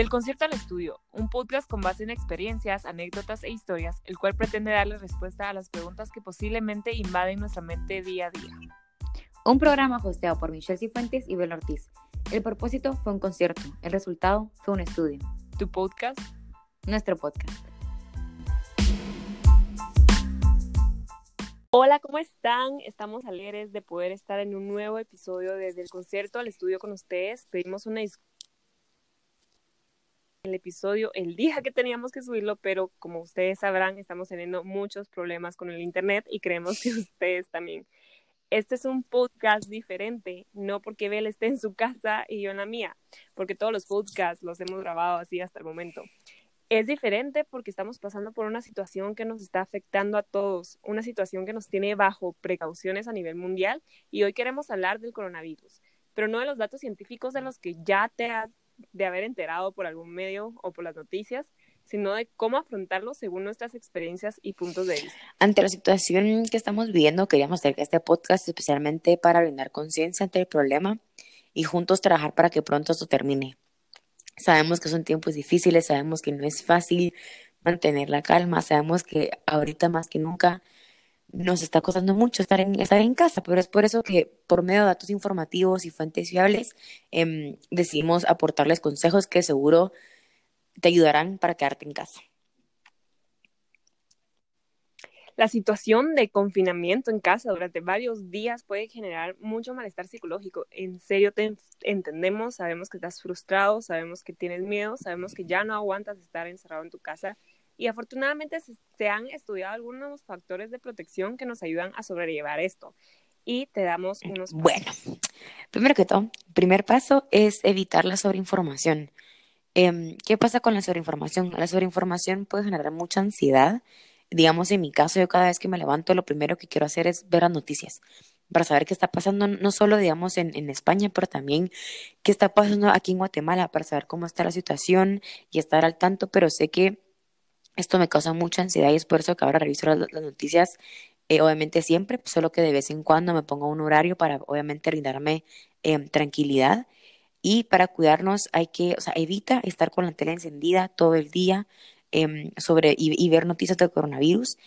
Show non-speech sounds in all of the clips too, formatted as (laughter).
Del concierto al estudio, un podcast con base en experiencias, anécdotas e historias, el cual pretende darle respuesta a las preguntas que posiblemente invaden nuestra mente día a día. Un programa hosteado por Michelle Cifuentes y Bel Ortiz. El propósito fue un concierto, el resultado fue un estudio. Tu podcast, nuestro podcast. Hola, ¿cómo están? Estamos alegres de poder estar en un nuevo episodio desde el concierto al estudio con ustedes. Pedimos una disculpa el episodio el día que teníamos que subirlo, pero como ustedes sabrán, estamos teniendo muchos problemas con el Internet y creemos que (laughs) ustedes también. Este es un podcast diferente, no porque Bel esté en su casa y yo en la mía, porque todos los podcasts los hemos grabado así hasta el momento. Es diferente porque estamos pasando por una situación que nos está afectando a todos, una situación que nos tiene bajo precauciones a nivel mundial y hoy queremos hablar del coronavirus, pero no de los datos científicos de los que ya te has de haber enterado por algún medio o por las noticias, sino de cómo afrontarlo según nuestras experiencias y puntos de vista. Ante la situación que estamos viviendo, queríamos hacer este podcast especialmente para brindar conciencia ante el problema y juntos trabajar para que pronto esto termine. Sabemos que son tiempos difíciles, sabemos que no es fácil mantener la calma, sabemos que ahorita más que nunca nos está costando mucho estar en, estar en casa, pero es por eso que por medio de datos informativos y fuentes fiables eh, decidimos aportarles consejos que seguro te ayudarán para quedarte en casa. La situación de confinamiento en casa durante varios días puede generar mucho malestar psicológico. En serio te entendemos, sabemos que estás frustrado, sabemos que tienes miedo, sabemos que ya no aguantas estar encerrado en tu casa y afortunadamente se, han estudiado algunos factores de protección que nos ayudan a sobrellevar esto. Y te damos unos Bueno, primero que todo, primer paso es evitar la sobreinformación. Em, ¿Qué pasa con la sobreinformación? La sobreinformación puede generar mucha ansiedad. Digamos, en mi caso, yo cada vez que me levanto, lo primero que quiero hacer es ver las noticias para saber qué está pasando, no solo, digamos, en, en España, pero también qué está pasando aquí en Guatemala, para saber cómo está la situación y estar al tanto, pero sé que esto me causa mucha ansiedad y es por eso que ahora reviso las, noticias, eh, obviamente siempre, pues, solo que de vez en cuando me pongo un horario para obviamente brindarme em, tranquilidad. Y para cuidarnos hay que, o sea, evita estar con la tele encendida todo el día em, sobre, y, ver noticias del coronavirus.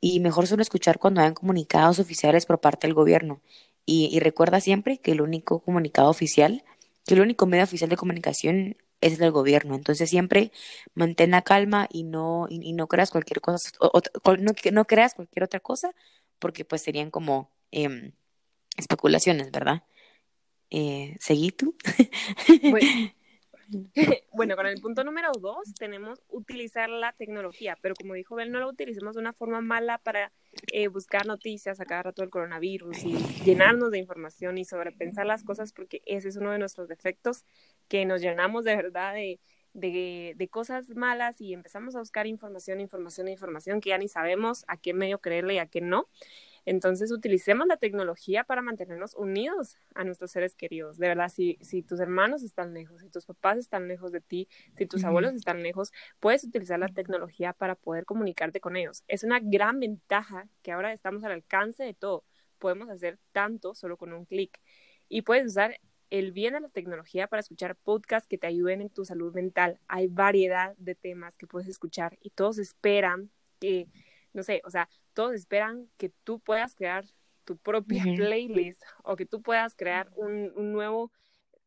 Y mejor solo escuchar cuando hayan comunicados oficiales por parte del gobierno. Y, y recuerda siempre que el único comunicado oficial, que el único medio oficial de comunicación es del gobierno. Entonces siempre mantén la calma y no, y, no creas cualquier cosa, o, no, no, creas cualquier otra cosa, porque pues serían como eh, especulaciones, ¿verdad? Eh, ¿Seguí tú? (laughs) (laughs) Bueno, con el punto número dos tenemos utilizar la tecnología, pero como dijo Bel, no lo utilicemos de una forma mala para eh, buscar noticias a cada rato del coronavirus y llenarnos de información y sobrepensar las cosas, porque ese es uno de nuestros defectos, que nos llenamos de verdad de, de, de, cosas malas y empezamos a buscar información, información, información que ya ni sabemos a qué medio creerle y a qué no. Entonces, utilicemos la tecnología para mantenernos unidos a nuestros seres queridos. De verdad, si, si tus hermanos están lejos, si tus papás están lejos de ti, si tus abuelos están lejos, puedes utilizar la tecnología para poder comunicarte con ellos. Es una gran ventaja que ahora estamos al alcance de todo. Podemos hacer tanto solo con un clic. Y puedes usar el bien de la tecnología para escuchar podcasts que te ayuden en tu salud mental. Hay variedad de temas que puedes escuchar y todos esperan que, no sé, o sea, todos esperan que tú puedas crear tu propia playlist o que tú puedas crear un, un, nuevo,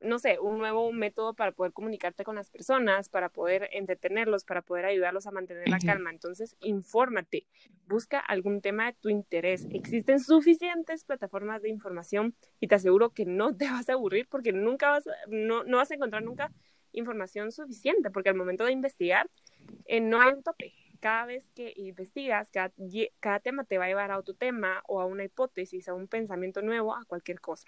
no sé, un nuevo método para poder comunicarte con las personas, para poder entretenerlos, para poder ayudarlos a mantener la calma. Entonces, infórmate, busca algún tema de tu interés. Existen suficientes plataformas de información y te aseguro que no te (laughs) vas a aburrir porque nunca vas, no, no vas a encontrar nunca información suficiente, porque al momento de investigar eh, no hay un tope cada vez que investigas, cada, cada, tema te va a llevar a otro tema o a una hipótesis, a un pensamiento nuevo, a cualquier cosa.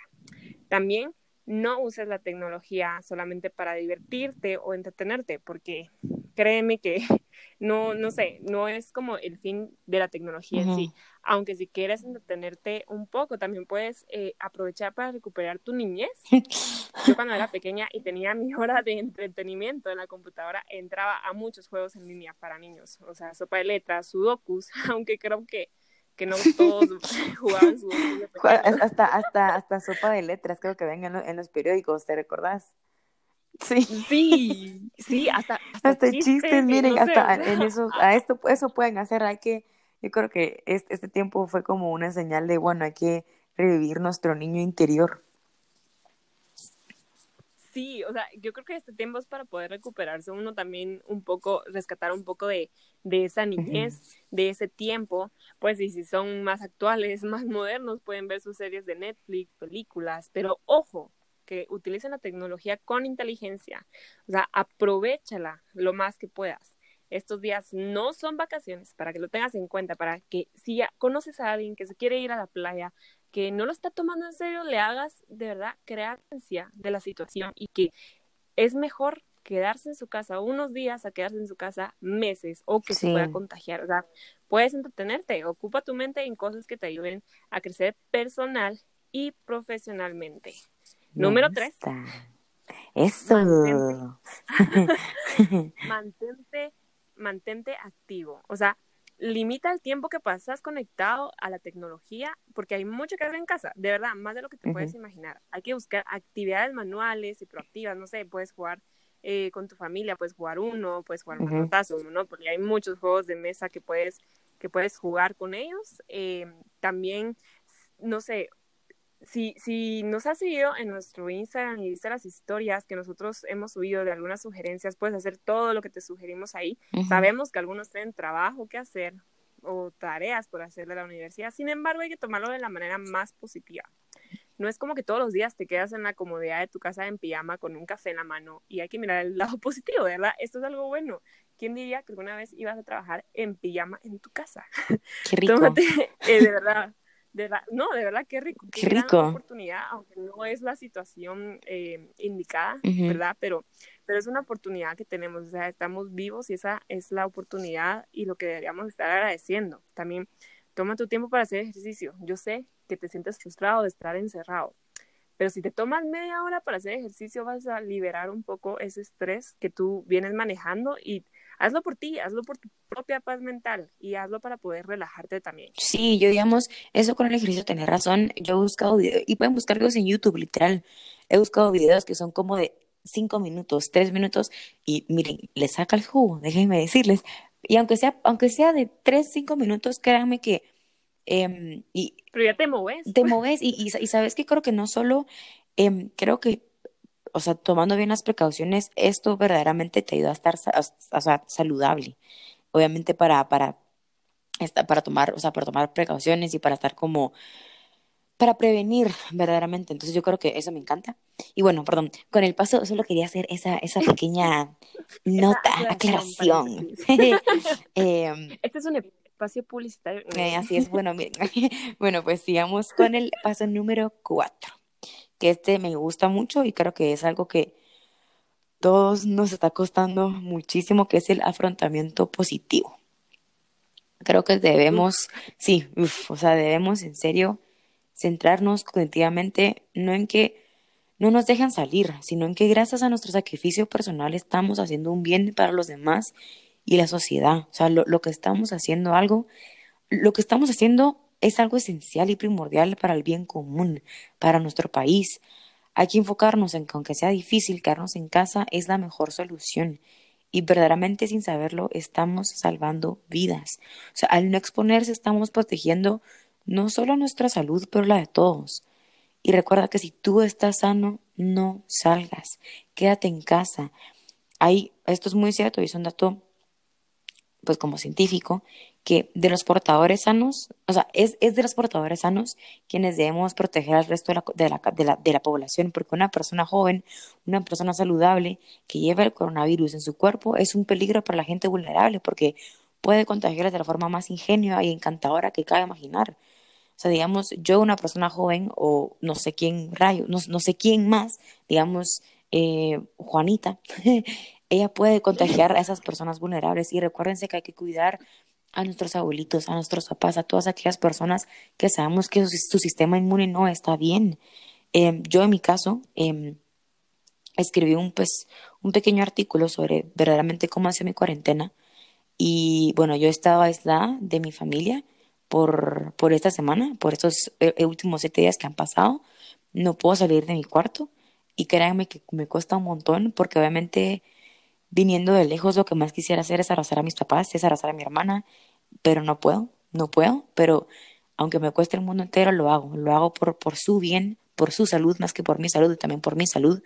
También no uses la tecnología solamente para divertirte o entretenerte, porque créeme que (laughs) no, no sé, no es como el fin de la tecnología en sí. Aunque si quieres entretenerte un poco, también puedes eh, aprovechar para recuperar tu niñez. (laughs) Yo cuando era pequeña y tenía mi hora de entretenimiento en la computadora, entraba a muchos juegos en línea para niños, o sea, sopa de letras, sudokus, (laughs) aunque creo que que no todos (laughs) jugaban sudokus. Hasta, hasta, hasta sopa de letras creo que ven en, los periódicos, ¿te recordás? Sí. Sí, sí, hasta, hasta, Hasta chistes, chistes, miren, no hasta en eso, a esto, eso pueden hacer, hay que, yo creo que este, este tiempo fue como una señal de, bueno, hay que revivir nuestro niño interior. Sí, o sea, yo creo que este tiempo es para poder recuperarse uno también un poco, rescatar un poco de, de esa niñez, de ese tiempo, pues y si son más actuales, (laughs) más modernos, pueden ver sus series de Netflix, películas, pero ojo, que utilicen la tecnología con inteligencia, o sea, aprovechala lo más que puedas. Estos días no son vacaciones, para que lo tengas en cuenta, para que si ya conoces a alguien que se quiere ir a la playa, que no lo está tomando en serio, le hagas de verdad crear conciencia de la situación y que es mejor quedarse en su casa unos días a quedarse en su casa meses o que se pueda contagiar. O sea, puedes entretenerte, ocupa tu mente en cosas que te ayuden a crecer personal y profesionalmente. me Número tres, gusta. Eso. mantente, (laughs) (laughs) mantente, mantente activo. O sea, limita el tiempo que pasas conectado a la tecnología, porque hay mucho que hacer en casa, de verdad, más de lo que te puedes imaginar. Hay que buscar actividades manuales y proactivas, no sé, puedes jugar eh, con tu familia, puedes jugar uno, puedes jugar ujú. manotazo, Monopoly, hay muchos juegos de mesa que puedes, que puedes jugar con ellos. Eh, también, no sé, si, si nos has seguido en nuestro Instagram y viste las historias que nosotros hemos subido de algunas sugerencias, puedes hacer todo lo que te sugerimos ahí. Sabemos que algunos tienen trabajo que hacer o tareas por hacer de la universidad, sin embargo hay que tomarlo de la manera más positiva. No es como que todos los días te quedas en la comodidad de tu casa en pijama con un café en la mano y hay que mirar el lado (laughs) positivo, ¿verdad? Esto es algo bueno. ¿Quién diría que alguna vez ibas a trabajar en pijama en tu casa? Qué rico, Tómate, eh, de verdad, de verdad, no, de verdad, qué rico, qué qué rico. oportunidad, aunque no es la situación eh, indicada. ¿verdad? Pero, pero es una oportunidad que tenemos, o sea, estamos vivos y esa es la oportunidad y lo que deberíamos estar agradeciendo. También toma tu tiempo para hacer ejercicio. Yo sé que te sientes frustrado de estar encerrado, pero si te tomas media hora para hacer ejercicio, vas a liberar un poco ese estrés que tú vienes manejando y hazlo por ti, hazlo por tu propia paz mental y hazlo para poder relajarte también. Sí, yo digamos, eso con el ejercicio tenés razón. Yo he buscado videos, y pueden buscar videos en YouTube, literal. He buscado videos que son como de cinco minutos, tres minutos, y miren, les saca el jugo, déjenme decirles. Y aunque sea, aunque sea de tres, cinco minutos, créanme que em, y Pero ya te moves. te moves y, y, y sabes que creo que no solo, em, creo que, o sea, tomando bien las precauciones, esto verdaderamente te ayuda a estar o sea, saludable. Obviamente para, para, para tomar, o sea, para tomar precauciones y para estar como, para prevenir verdaderamente. Entonces yo creo que eso me encanta. Y bueno, perdón, con el paso solo quería hacer esa, esa pequeña (laughs) Esa nota, aclaración, aclaración. (laughs) paréntesis. Em, Este es un espacio publicitario. eh, así es, bueno, miren. (laughs) Bueno, pues sigamos con el paso número cuatro, que este me gusta mucho y creo que es algo que todos nos está costando muchísimo, que es el afrontamiento positivo. Creo que debemos, sí, uf, o sea, debemos en serio centrarnos cognitivamente, no en que no nos dejan salir, sino en que gracias a nuestro sacrificio personal estamos haciendo un bien para los demás y la sociedad. O sea, lo, lo que estamos haciendo algo, lo que estamos haciendo es algo esencial y primordial para el bien común, para nuestro país. Hay que enfocarnos en que aunque sea difícil quedarnos en casa, es la mejor solución. Y verdaderamente sin saberlo, estamos salvando vidas. O sea, al no exponerse, estamos protegiendo no solo nuestra salud, pero la de todos. Y recuerda que si tú estás sano, no salgas, quédate en casa. Hay, esto es muy cierto y es un dato, pues como científico, que de los portadores sanos, o sea, es, es de los portadores sanos quienes debemos proteger al resto de la, de la, de la, de la población, porque una persona joven, una persona saludable que lleva el coronavirus en su cuerpo es un peligro para la gente vulnerable, porque puede contagiarles de la forma más ingenua y encantadora que cabe imaginar. O sea, digamos, yo una persona joven o no sé quién rayo, no, no sé quién más, digamos, eh, Juanita, (laughs) ella puede contagiar a esas personas vulnerables y recuérdense que hay que cuidar a nuestros abuelitos, a nuestros papás, a todas aquellas personas que sabemos que su, sistema inmune no está bien. Eh, yo en mi caso eh, escribí un, pues, un pequeño artículo sobre verdaderamente cómo hacer mi cuarentena y bueno, yo estaba aislada de mi familia por, por esta semana, por estos eh, últimos siete días que han pasado. No puedo salir de mi cuarto. y créanme que me cuesta un montón porque obviamente viniendo de lejos lo que más quisiera hacer es abrazar a mis papás, es abrazar a mi hermana, pero no puedo, no puedo, pero aunque me cueste el mundo entero, lo hago, lo hago por, por su bien, por su salud, más que por mi salud y también por mi salud.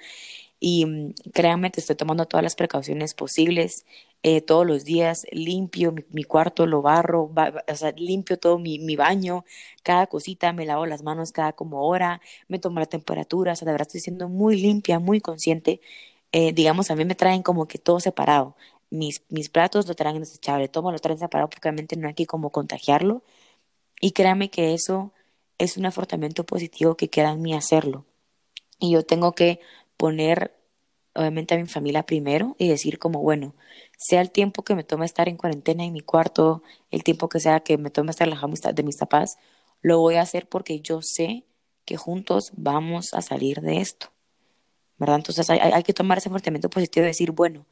Y mm, créanme que estoy tomando todas las precauciones posibles. Eh, todos los días limpio mi, cuarto, lo barro, o sea, limpio todo mi, mi, baño, cada cosita, me lavo las manos cada como hora, me tomo la temperatura, o sea, de verdad estoy siendo muy limpia, muy consciente. Eh, digamos, a mí me traen como que todo separado. Mis, mis platos lo traen desechable, todo lo traen separado porque obviamente no hay que como contagiarlo. Y créanme que eso es un afortamiento positivo que queda en mí hacerlo. Y yo tengo que poner obviamente a mi familia primero y decir como, bueno, sea el tiempo que me tome estar en cuarentena en mi cuarto, el tiempo que sea que me tome estar lejos de mis papás, lo voy a hacer porque yo sé que juntos vamos a salir de esto. ¿Verdad? Entonces hay, hay que tomar ese afortamiento positivo y decir, bueno,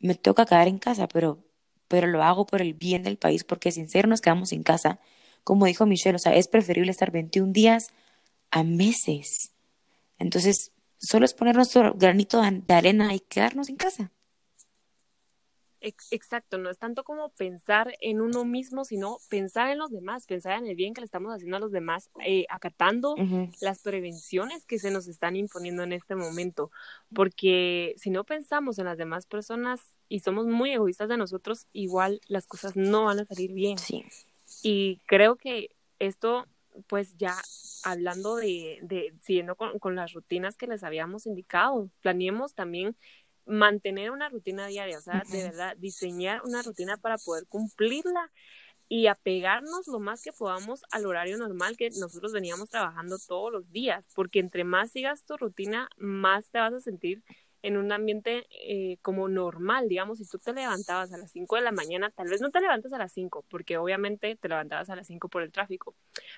me toca quedar en casa, pero, pero lo hago por el bien del país, porque sin ser nos quedamos en casa como dijo Michelle, o sea, es preferible estar 21 días a meses. Entonces, solo es poner nuestro granito de arena y quedarnos en casa. Exacto, no es tanto como pensar en uno mismo, sino pensar en los demás, pensar en el bien que le estamos haciendo a los demás, eh, acatando las prevenciones que se nos están imponiendo en este momento, porque si no pensamos en las demás personas y somos muy egoístas de nosotros, igual las cosas no van a salir bien. Sí. Y creo que esto, pues ya hablando de, de siguiendo con, con, las rutinas que les habíamos indicado, planeemos también mantener una rutina diaria, o sea, de verdad, diseñar una rutina para poder cumplirla y apegarnos lo más que podamos al horario normal que nosotros veníamos trabajando todos los días, porque entre más sigas tu rutina, más te vas a sentir en un ambiente eh, como normal, digamos, si tú te levantabas a las 5 de la mañana, tal vez no te levantes a las 5, porque obviamente te levantabas a las 5 por el tráfico,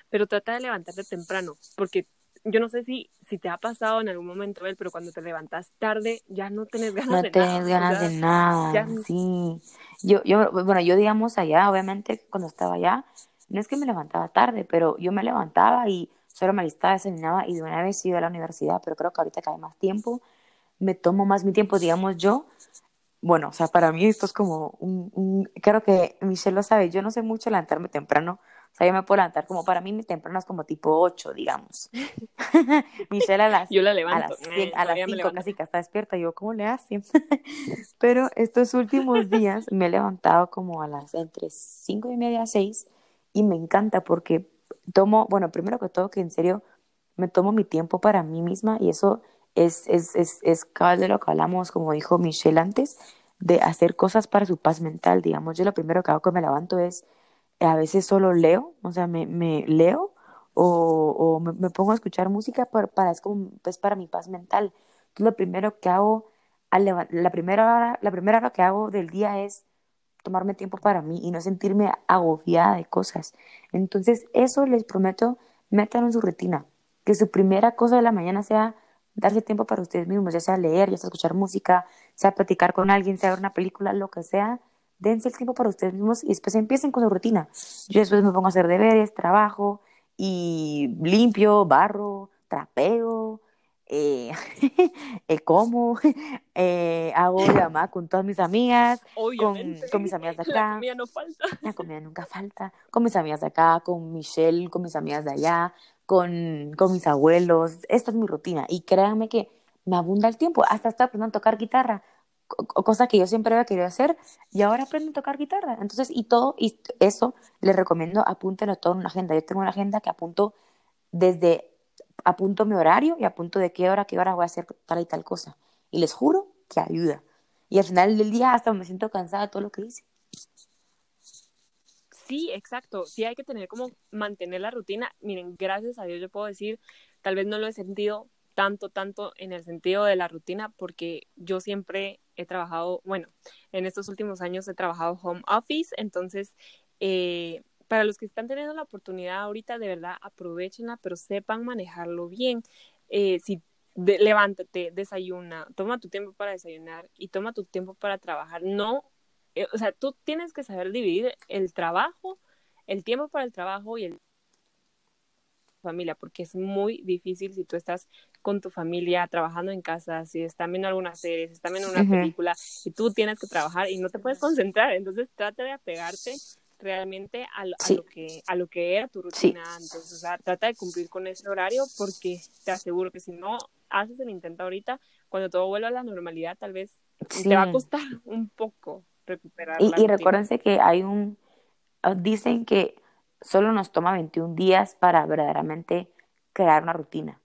pero trata de levantarte temprano, porque yo no sé si, si te ha pasado en algún momento, él, pero cuando te levantas tarde ya no tenés ganas de nada. No tenés ganas de nada, sí. Yo, yo, bueno, yo digamos allá, obviamente cuando estaba allá, no es que me levantaba tarde, pero yo me levantaba y solo me alistaba, desayunaba y de una vez iba a la universidad, pero creo que ahorita cae más tiempo me tomo más mi tiempo, digamos yo. Bueno, o sea, para mí esto es como un, un, creo que Michelle lo sabe, yo no sé mucho levantarme temprano, o sea, yo me puedo levantar como, para mí mi temprano es como tipo 8, digamos. (laughs) (laughs) Michelle a las, yo la levanto. a las, 5 casi que está despierta, yo, ¿cómo le hace? (laughs) Pero estos últimos días me he levantado como a las entre 5 y media, 6, y me encanta porque tomo, bueno, primero que todo que en serio me tomo mi tiempo para mí misma y eso es, es, es, es cabal de lo que hablamos, como dijo Michelle antes, de hacer cosas para su paz mental, digamos. Yo lo primero que hago cuando me levanto es, a veces solo leo, o sea, me, me leo o, o me, pongo a escuchar música para, para, es como, pues, para mi paz mental. Entonces, lo primero que hago, la primera, hora, la primera hora que hago del día es tomarme tiempo para mí y no sentirme agobiada de cosas. Entonces, eso les prometo, métanlo en su rutina. Que su primera cosa de la mañana sea darse tiempo para ustedes mismos, ya sea leer, ya sea escuchar música, sea platicar con alguien, sea ver una película, lo que sea, dense el tiempo para ustedes mismos y después empiecen con su rutina. Yo después me pongo a hacer deberes, trabajo y limpio, barro, trapeo, eh, (laughs) eh, como, (laughs) eh, hago llamada con todas mis amigas, con, con, mis amigas de acá. La comida no falta. La comida nunca falta. Con mis amigas de acá, con Michelle, con mis amigas de allá, con, con mis abuelos. Esta es mi rutina. Y créanme que me abunda el tiempo. Hasta estoy aprendiendo a tocar guitarra, cosa que yo siempre había querido hacer, y ahora aprendo a tocar guitarra. Entonces, y todo, y eso les recomiendo, apúntenlo todo en una agenda. Yo tengo una agenda que apunto desde, apunto mi horario y apunto de qué hora, qué hora voy a hacer tal y tal cosa. Y les juro que ayuda. Y al final del día hasta me siento cansada de todo lo que hice. Sí, exacto. Sí hay que tener como mantener la rutina. Miren, gracias a Dios yo puedo decir, tal vez no lo he sentido tanto, tanto en el sentido de la rutina, porque yo siempre he trabajado, bueno, en estos últimos años he trabajado home office, entonces, eh, para los que están teniendo la oportunidad ahorita, de verdad, aprovechenla, pero sepan manejarlo bien. Eh, si levántate, desayuna, toma tu tiempo para desayunar y toma tu tiempo para trabajar. No eh, o sea, tú tienes que saber dividir el trabajo, el tiempo para el trabajo y el familia, porque es muy difícil si tú estás con tu familia trabajando en casa, si están viendo alguna serie, si están viendo una película y tú tienes que trabajar y no te puedes concentrar, entonces trata de apegarte realmente a, lo, que a lo que era tu rutina antes, o sea, trata de cumplir con ese horario porque te aseguro que si no haces el intento ahorita, cuando todo vuelva a la normalidad, tal vez te va a costar (laughs) un poco recuperar. Y, y recuérdense que hay un, ah, dicen que solo nos toma 21 días para verdaderamente crear una rutina.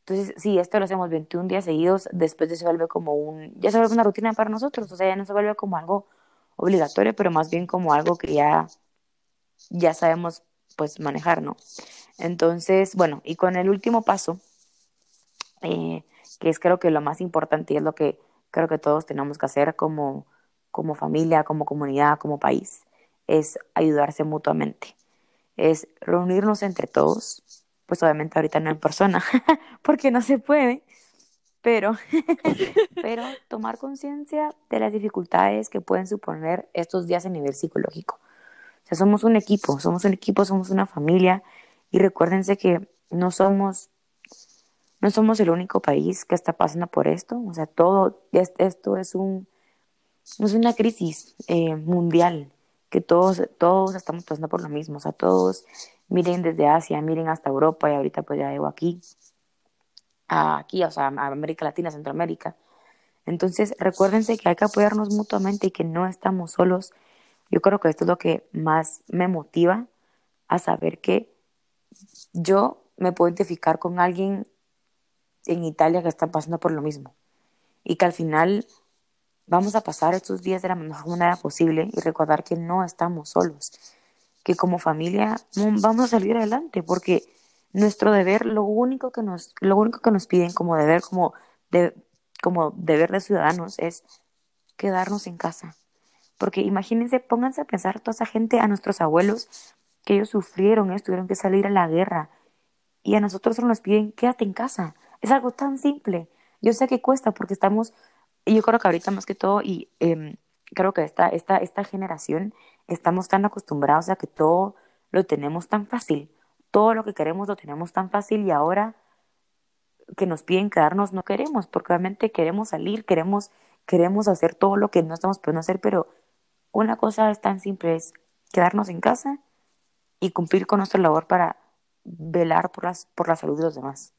Entonces, si esto lo hacemos 21 días seguidos, después ya se vuelve como un, ya se vuelve una rutina para nosotros, o sea, ya no se vuelve como algo obligatorio, pero más bien como algo que ya, ya sabemos pues manejar, ¿no? Entonces, bueno, y con el último paso, eh, que es creo que lo más importante y es lo que creo que todos tenemos que hacer como, como familia, como comunidad, como país, es ayudarse mutuamente. Es reunirnos entre todos, pues obviamente ahorita no en persona, (laughs) porque no se puede, pero, (laughs) pero tomar conciencia de las dificultades que pueden suponer estos días a nivel psicológico. O sea, somos un equipo, somos un equipo, somos una familia y recuérdense que no somos no somos el único país que está pasando por esto, o sea, todo esto es un es una crisis eh, mundial que todos todos estamos pasando por lo mismo, o sea, todos miren desde Asia, miren hasta Europa y ahorita pues ya llego aquí aquí, o sea, América Latina, Centroamérica. Entonces, recuérdense que hay que apoyarnos mutuamente y que no estamos solos. Yo creo que esto es lo que más me motiva a saber que yo me puedo identificar con alguien en Italia que está pasando por lo mismo y que al final vamos a pasar estos días de la mejor manera posible y recordar que no estamos solos, que como familia vamos a salir adelante porque nuestro deber, lo único que nos, lo único que nos piden como deber, como, de, como deber de ciudadanos es quedarnos en casa. Porque imagínense, pónganse a pensar toda esa gente, a nuestros abuelos, que ellos sufrieron esto, tuvieron que salir a la guerra. Y a nosotros nos piden, quédate en casa. Es algo tan simple. Yo sé que cuesta porque estamos, y yo creo que ahorita más que todo, y em, creo que esta, esta, esta generación estamos tan acostumbrados a que todo lo tenemos tan fácil todo lo que queremos lo tenemos tan fácil y ahora que nos piden quedarnos no queremos, porque obviamente queremos salir, queremos, queremos hacer todo lo que no estamos pudiendo hacer, pero una cosa es tan simple, es quedarnos en casa y cumplir con nuestra labor para velar por, las, por la salud de los demás.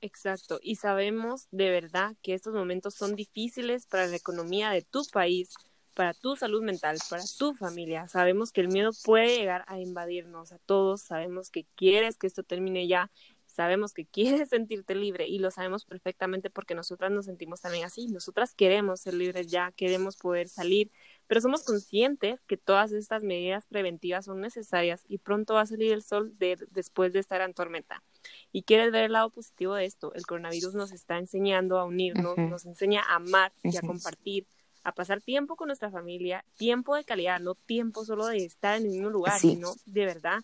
Exacto, y sabemos de verdad que estos momentos son difíciles para la economía de tu país, para tu salud mental, para tu familia. Sabemos que el miedo puede llegar a invadirnos a todos, sabemos que quieres que esto termine ya, sabemos que (laughs) quieres sentirte libre y lo sabemos perfectamente porque nosotras nos sentimos también así. Nosotras queremos ser libres ya, queremos poder salir, pero somos conscientes que todas estas medidas preventivas son necesarias y pronto va a salir el sol después de estar en tormenta. Y quieres ver el lado positivo de esto. El coronavirus nos está enseñando a unirnos, nos enseña a amar y a compartir a pasar tiempo con nuestra familia, tiempo de calidad, no tiempo solo de estar en el mismo lugar, sino de verdad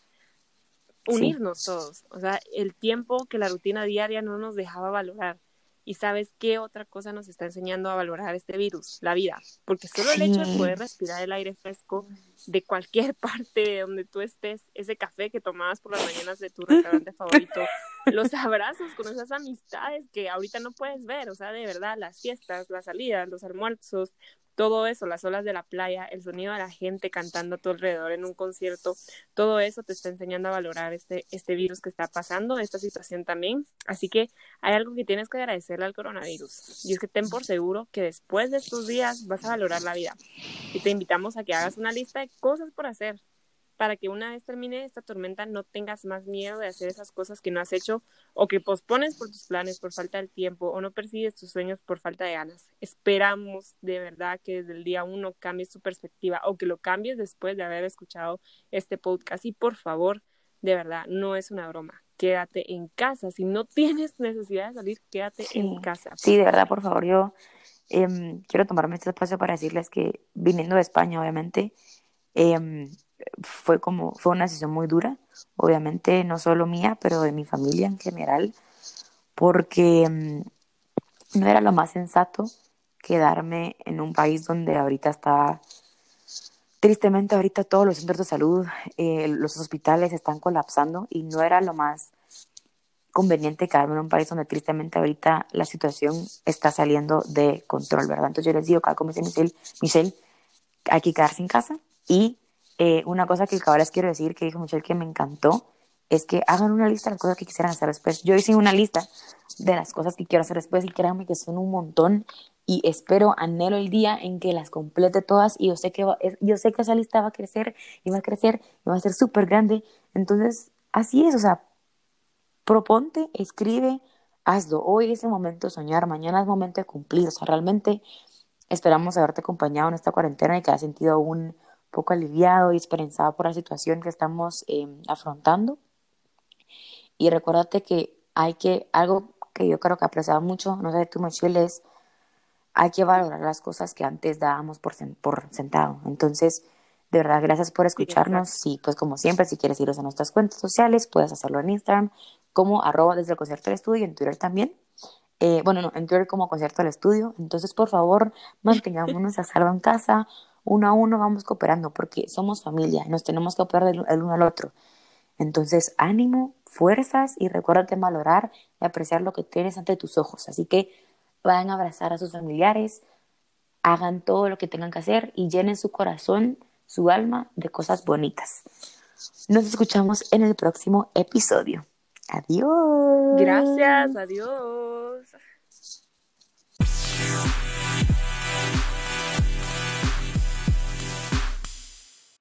unirnos todos. O sea, el tiempo que la rutina diaria no nos dejaba valorar. Y sabes qué otra cosa nos está enseñando a valorar este virus, la vida. Porque solo el hecho de poder respirar el aire fresco de cualquier (laughs) parte de donde tú estés, ese café que tomabas por las mañanas de tu restaurante favorito, los abrazos con esas amistades que ahorita no puedes ver, o sea, de verdad, las fiestas, las salidas, los almuerzos, todo eso, las olas de la playa, el sonido de la gente cantando a tu alrededor en un concierto, todo eso te está enseñando a valorar este, este virus que está pasando, esta situación también. Así que hay algo que tienes que agradecerle al coronavirus y es que ten por seguro que después de estos días vas a valorar la vida. Y te invitamos a que hagas una lista de cosas por hacer, para que una vez termine esta tormenta no tengas más miedo de hacer esas cosas que no has hecho o que pospones por tus planes por falta de tiempo o no persigues tus sueños por falta de ganas. Esperamos de verdad que desde el día uno cambies tu perspectiva o que lo cambies después de haber escuchado este podcast y por favor, de verdad, no es una broma. Quédate en casa. Si no tienes necesidad de salir, quédate en casa. Sí, de verdad, por favor, yo em, quiero tomarme este espacio para decirles que viniendo de España, obviamente, eh, fue como, fue una decisión muy dura, obviamente no solo mía, pero de mi familia en general, porque mm, no era lo más sensato quedarme en un país donde ahorita está Tristemente ahorita todos los centros de salud, eh, los hospitales están colapsando y no era lo más conveniente quedarme en un país donde tristemente ahorita la situación está saliendo de control, ¿verdad? Entonces yo les digo, como dice Michelle, Michelle, hay que quedarse en casa y eh, una cosa que ahora les quiero decir, que dijo Michelle que me encantó, es que hagan una lista de las cosas que quisieran hacer después. Yo hice una lista de las cosas que quiero hacer después y créanme que son un montón y espero, anhelo el día en que las complete todas y yo sé que, yo sé que esa lista va a crecer y va a crecer y va a ser súper grande. Entonces, así es, o sea, proponte, escribe, hazlo. Hoy es el momento de soñar, mañana es momento de cumplir. O sea, realmente esperamos haberte acompañado en esta cuarentena y que has sentido un poco aliviado y esperanzado por la situación que estamos em, afrontando. Y recuérdate que hay que, algo que yo creo que apreciado mucho, no sé, tú, Michelle, es hay que valorar las cosas que antes dábamos por, por sentado. Entonces, de verdad, gracias por escucharnos. y pues como siempre, si quieres irnos a nuestras cuentas sociales, puedes hacerlo en Instagram como arroba desde el concierto del estudio y en Twitter también. Eh, bueno, no, en Twitter como concierto del estudio. Entonces, por favor, mantengámonos a salvo en casa. Uno a uno vamos cooperando porque somos familia, nos tenemos que operar el uno al otro. Entonces, ánimo, fuerzas y recuérdate valorar y apreciar lo que tienes ante tus ojos. Así que vayan a abrazar a sus familiares, hagan todo lo que tengan que hacer y llenen su corazón, su alma de cosas bonitas. Nos escuchamos en el próximo episodio. Adiós. Gracias, adiós.